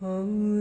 嗯。